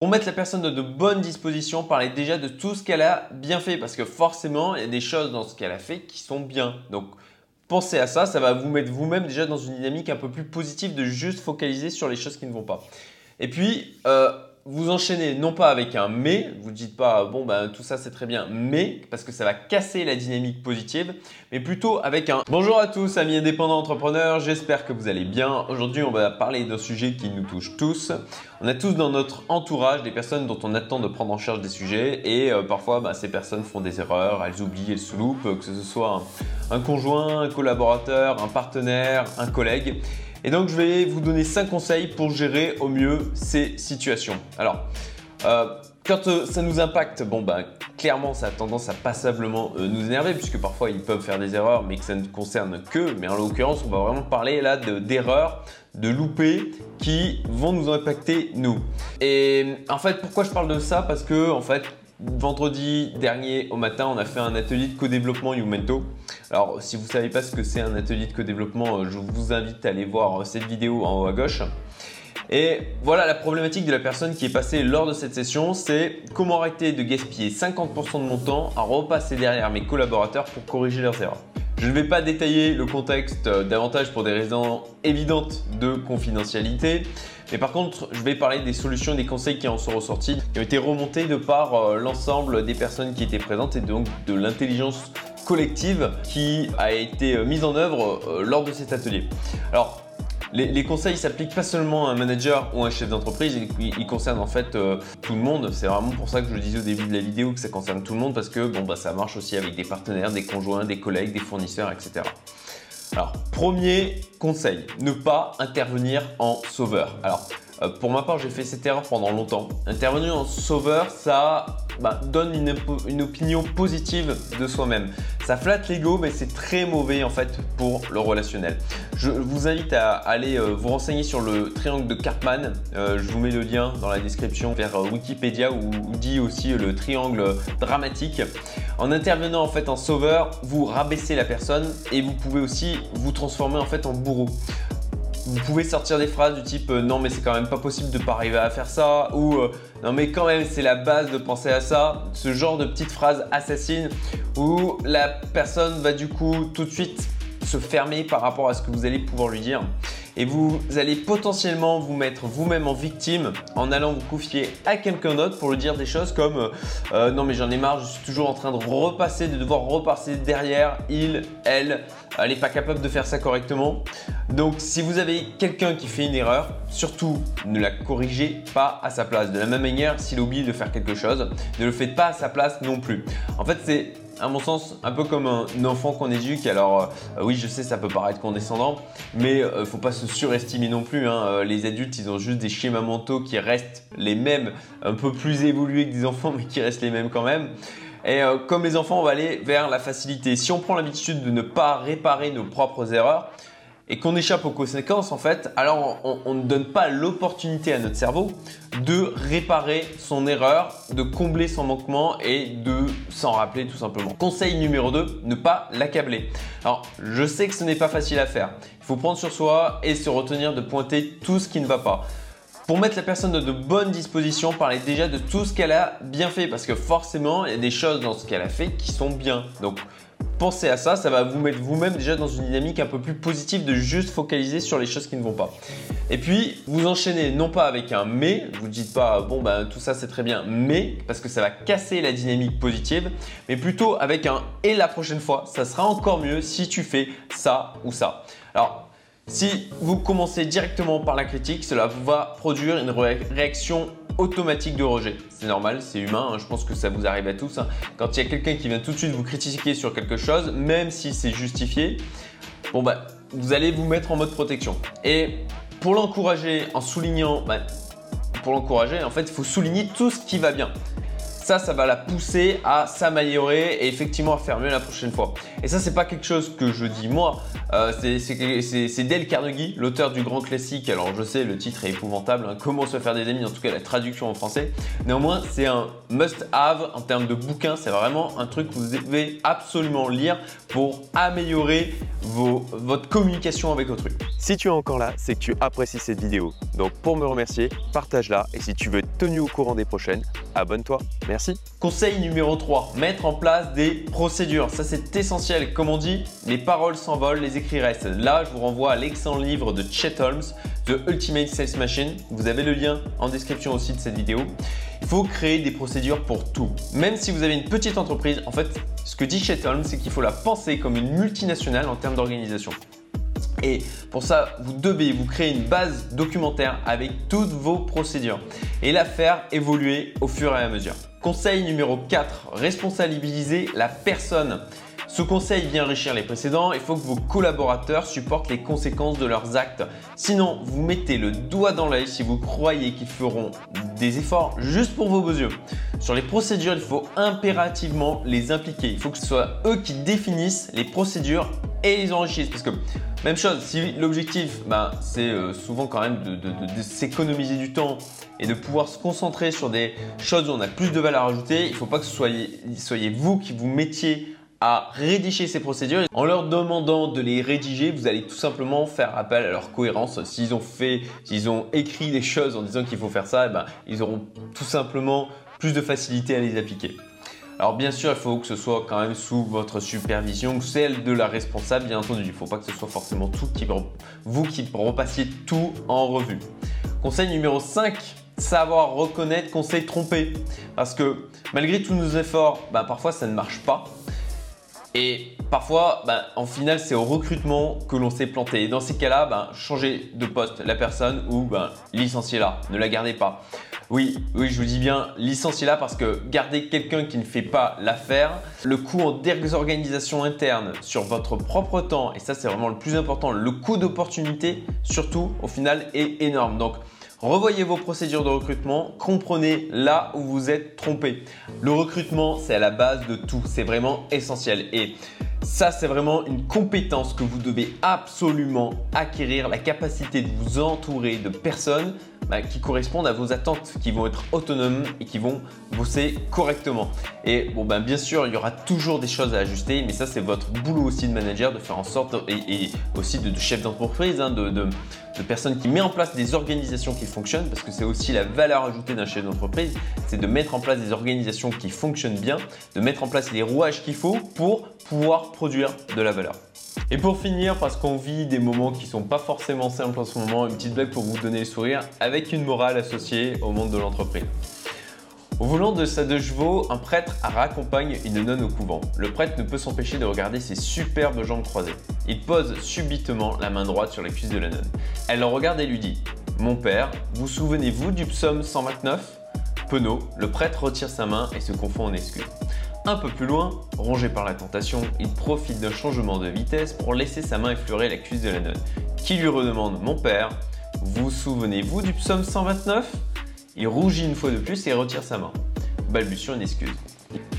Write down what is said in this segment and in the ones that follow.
Pour mettre la personne dans de bonnes dispositions, parlez déjà de tout ce qu'elle a bien fait parce que forcément, il y a des choses dans ce qu'elle a fait qui sont bien. Donc, pensez à ça, ça va vous mettre vous-même déjà dans une dynamique un peu plus positive de juste focaliser sur les choses qui ne vont pas. Et puis, euh, vous enchaînez non pas avec un mais, vous ne dites pas bon ben tout ça c'est très bien, mais parce que ça va casser la dynamique positive, mais plutôt avec un bonjour à tous amis indépendants entrepreneurs, j'espère que vous allez bien. Aujourd'hui on va parler d'un sujet qui nous touche tous. On a tous dans notre entourage des personnes dont on attend de prendre en charge des sujets et euh, parfois bah, ces personnes font des erreurs, elles oublient, elles se loupent, que ce soit un conjoint, un collaborateur, un partenaire, un collègue. Et donc je vais vous donner 5 conseils pour gérer au mieux ces situations. Alors, euh, quand euh, ça nous impacte, bon ben clairement ça a tendance à passablement euh, nous énerver puisque parfois ils peuvent faire des erreurs mais que ça ne concerne que. Mais en l'occurrence on va vraiment parler là d'erreurs, de, de loupés qui vont nous impacter nous. Et en fait pourquoi je parle de ça? Parce que en fait Vendredi dernier au matin, on a fait un atelier de co-développement Youmento. Alors, si vous ne savez pas ce que c'est un atelier de co-développement, euh, je vous invite à aller voir euh, cette vidéo en haut à gauche. Et voilà la problématique de la personne qui est passée lors de cette session, c'est comment arrêter de gaspiller 50% de mon temps à repasser derrière mes collaborateurs pour corriger leurs erreurs. Je ne vais pas détailler le contexte euh, davantage pour des raisons évidentes de confidentialité, mais par contre, je vais parler des solutions et des conseils qui en sont ressortis, qui ont été remontés de par euh, l'ensemble des personnes qui étaient présentes et donc de l'intelligence collective qui a été euh, mise en œuvre lors de cet atelier. Alors, les, conseils s'appliquent pas seulement à un manager ou à un chef d'entreprise, ils, concernent en fait euh, tout le monde. C'est vraiment pour ça que je le disais au début de la vidéo que ça concerne tout le monde parce que bon, bah, ça marche aussi avec des partenaires, des conjoints, des collègues, des fournisseurs, etc. Alors, premier conseil, ne pas intervenir en sauveur. Alors, pour ma part, j'ai fait cette erreur pendant longtemps. Intervenir en sauveur, ça bah, donne une, opinion positive de soi-même. Ça flatte l'ego, mais c'est très mauvais en fait pour le relationnel. Je vous invite à aller euh, vous renseigner sur le triangle de Cartman. Euh, je vous mets le lien dans la description vers Wikipédia où dit aussi le triangle dramatique. En intervenant en fait en sauveur, vous rabaissez la personne et vous pouvez aussi vous transformer en fait en bourreau vous pouvez sortir des phrases du type euh, non mais c'est quand même pas possible de pas arriver à faire ça ou euh, non mais quand même c'est la base de penser à ça, ce genre de petites phrases assassines où la personne va du coup tout de suite se fermer par rapport à ce que vous allez pouvoir lui dire et vous allez potentiellement vous mettre vous-même en victime en allant vous confier à quelqu'un d'autre pour lui dire des choses comme euh, non mais j'en ai marre, je suis toujours en train de repasser, de devoir repasser derrière, il, elle, elle n'est pas capable de faire ça correctement. Donc si vous avez quelqu'un qui fait une erreur, surtout ne la corrigez pas à sa place. De la même manière, s'il oublie de faire quelque chose, ne le faites pas à sa place non plus. En fait, c'est à mon sens, un peu comme un enfant qu'on éduque. Alors, euh, oui, je sais, ça peut paraître condescendant, mais euh, faut pas se surestimer non plus. Hein. Euh, les adultes, ils ont juste des schémas mentaux qui restent les mêmes, un peu plus évolués que des enfants, mais qui restent les mêmes quand même. Et comme les enfants, on va aller vers la facilité. Si on prend l'habitude de ne pas réparer nos propres erreurs, et qu'on échappe aux conséquences, en fait, alors on, ne donne pas l'opportunité à notre cerveau de réparer son erreur, de combler son manquement et de s'en rappeler tout simplement. Conseil numéro 2, ne pas l'accabler. Alors, je sais que ce n'est pas facile à faire. Il faut prendre sur soi et se retenir de pointer tout ce qui ne va pas. Pour mettre la personne de bonnes dispositions, parlez déjà de tout ce qu'elle a bien fait parce que forcément, il y a des choses dans ce qu'elle a fait qui sont bien. Donc, pensez à ça, ça va vous mettre vous-même déjà dans une dynamique un peu plus positive de juste focaliser sur les choses qui ne vont pas. Et puis, vous enchaînez non pas avec un mais, vous ne dites pas bon ben tout ça c'est très bien, mais parce que ça va casser la dynamique positive, mais plutôt avec un et la prochaine fois, ça sera encore mieux si tu fais ça ou ça. Alors, si vous commencez directement par la critique, cela va produire une réaction automatique de rejet. C'est normal, c'est humain, hein. je pense que ça vous arrive à tous. Hein. Quand il y a quelqu'un qui vient tout de suite vous critiquer sur quelque chose, même si c'est justifié, bah, vous allez vous mettre en mode protection. Et pour l'encourager en soulignant, bah, pour l'encourager, en fait, il faut souligner tout ce qui va bien. Ça, ça va la pousser à s'améliorer et effectivement à faire mieux la prochaine fois. Et ça, c'est pas quelque chose que je dis moi, euh, c'est Dale Carnegie, l'auteur du grand classique. Alors je sais, le titre est épouvantable, hein. Comment se faire des amis, en tout cas la traduction en français. Néanmoins, c'est un must-have en termes de bouquin. C'est vraiment un truc que vous devez absolument lire pour améliorer votre communication avec autrui. Si tu es encore là, c'est que tu apprécies cette vidéo. Donc pour me remercier, partage-la et si tu veux être tenu au courant des prochaines, abonne-toi. Merci. Conseil numéro 3, mettre en place des procédures. Ça c'est essentiel. Comme on dit, les paroles s'envolent, les écrits restent. Là, je vous renvoie à l'excellent livre de Chet Holmes, The Ultimate Sales Machine. Vous avez le lien en description aussi de cette vidéo. Il faut créer des procédures pour tout. Même si vous avez une petite entreprise, en fait, ce que dit Chet Holmes, c'est qu'il faut la penser comme une multinationale en termes d'organisation. Et pour ça, vous devez vous créer une base documentaire avec toutes vos procédures et la faire évoluer au fur et à mesure. Conseil numéro 4, responsabiliser la personne. Ce conseil vient enrichir les précédents, il faut que vos collaborateurs supportent les conséquences de leurs actes. Sinon, vous mettez le doigt dans l'œil si vous croyez qu'ils feront des efforts juste pour vos beaux yeux. Sur les procédures, il faut impérativement les impliquer. Il faut que ce soit eux qui définissent les procédures et les enrichissent. Parce que, même chose, si l'objectif, ben, c'est euh, souvent quand même de, s'économiser du temps et de pouvoir se concentrer sur des choses où on a plus de valeur ajoutée, il ne faut pas que ce soyez, soyez vous qui vous mettiez à rédiger ces procédures. En leur demandant de les rédiger, vous allez tout simplement faire appel à leur cohérence. S'ils ont fait, s'ils ont écrit des choses en disant qu'il faut faire ça, eh ben, ils auront tout simplement plus de facilité à les appliquer. Alors bien sûr, il faut que ce soit quand même sous votre supervision, celle de la responsable, bien entendu. Il ne faut pas que ce soit forcément vous qui repassiez tout en revue. Conseil numéro 5, savoir reconnaître qu'on s'est trompé. Parce que malgré tous nos efforts, bah, parfois ça ne marche pas. Et parfois, ben, en final, c'est au recrutement que l'on s'est planté. Et dans ces cas-là, ben, changez de poste la personne ou licenciez-la, ne la gardez pas. Oui, oui, je vous dis bien, licenciez-la parce que garder quelqu'un qui ne fait pas l'affaire, le coût en désorganisation interne sur votre propre temps, et ça c'est vraiment le plus important, le coût d'opportunité surtout au final est énorme. Donc, Revoyez vos procédures de recrutement, comprenez là où vous êtes trompé. Le recrutement, c'est à la base de tout, c'est vraiment essentiel. Et ça, c'est vraiment une compétence que vous devez absolument acquérir, la capacité de vous entourer de personnes bah, qui correspondent à vos attentes, qui vont être autonomes et qui vont bosser correctement. Et bon, ben, bien sûr, il y aura toujours des choses à ajuster, mais ça, c'est votre boulot aussi de manager de faire en sorte, et, aussi de, chef d'entreprise, hein, de, de, de personnes qui met en place des organisations qui fonctionnent, parce que c'est aussi la valeur ajoutée d'un chef d'entreprise, c'est de mettre en place des organisations qui fonctionnent bien, de mettre en place les rouages qu'il faut pour produire de la valeur. Et pour finir, parce qu'on vit des moments qui sont pas forcément simples en ce moment, une petite blague pour vous donner le sourire, avec une morale associée au monde de l'entreprise. Au volant de sa deux chevaux, un prêtre raccompagne une nonne au couvent. Le prêtre ne peut s'empêcher de regarder ses superbes jambes croisées. Il pose subitement la main droite sur les cuisses de la nonne. Elle le regarde et lui dit Mon père, vous souvenez-vous du psaume 129 Penaud, le prêtre retire sa main et se confond en excuses. Un peu plus loin, rongé par la tentation, il profite d'un changement de vitesse pour laisser sa main effleurer la cuisse de la nonne, qui lui redemande Mon père, vous souvenez-vous du psaume 129 Il rougit une fois de plus et retire sa main, balbutiant une excuse.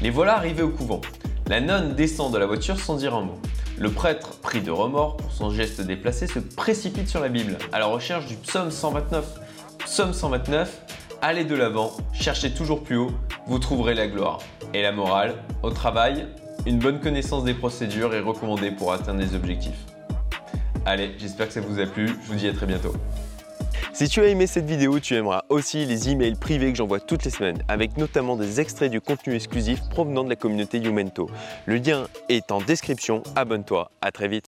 Les voilà arrivés au couvent. La nonne descend de la voiture sans dire un mot. Le prêtre, pris de remords pour son geste déplacé, se précipite sur la Bible à la recherche du psaume 129. Psaume 129, allez de l'avant, cherchez toujours plus haut, vous trouverez la gloire. Et la morale, au travail, une bonne connaissance des procédures est recommandée pour atteindre les objectifs. Allez, j'espère que ça vous a plu, je vous dis à très bientôt. Si tu as aimé cette vidéo, tu aimeras aussi les emails privés que j'envoie toutes les semaines, avec notamment des extraits du contenu exclusif provenant de la communauté Youmento. Le lien est en description, abonne-toi, à très vite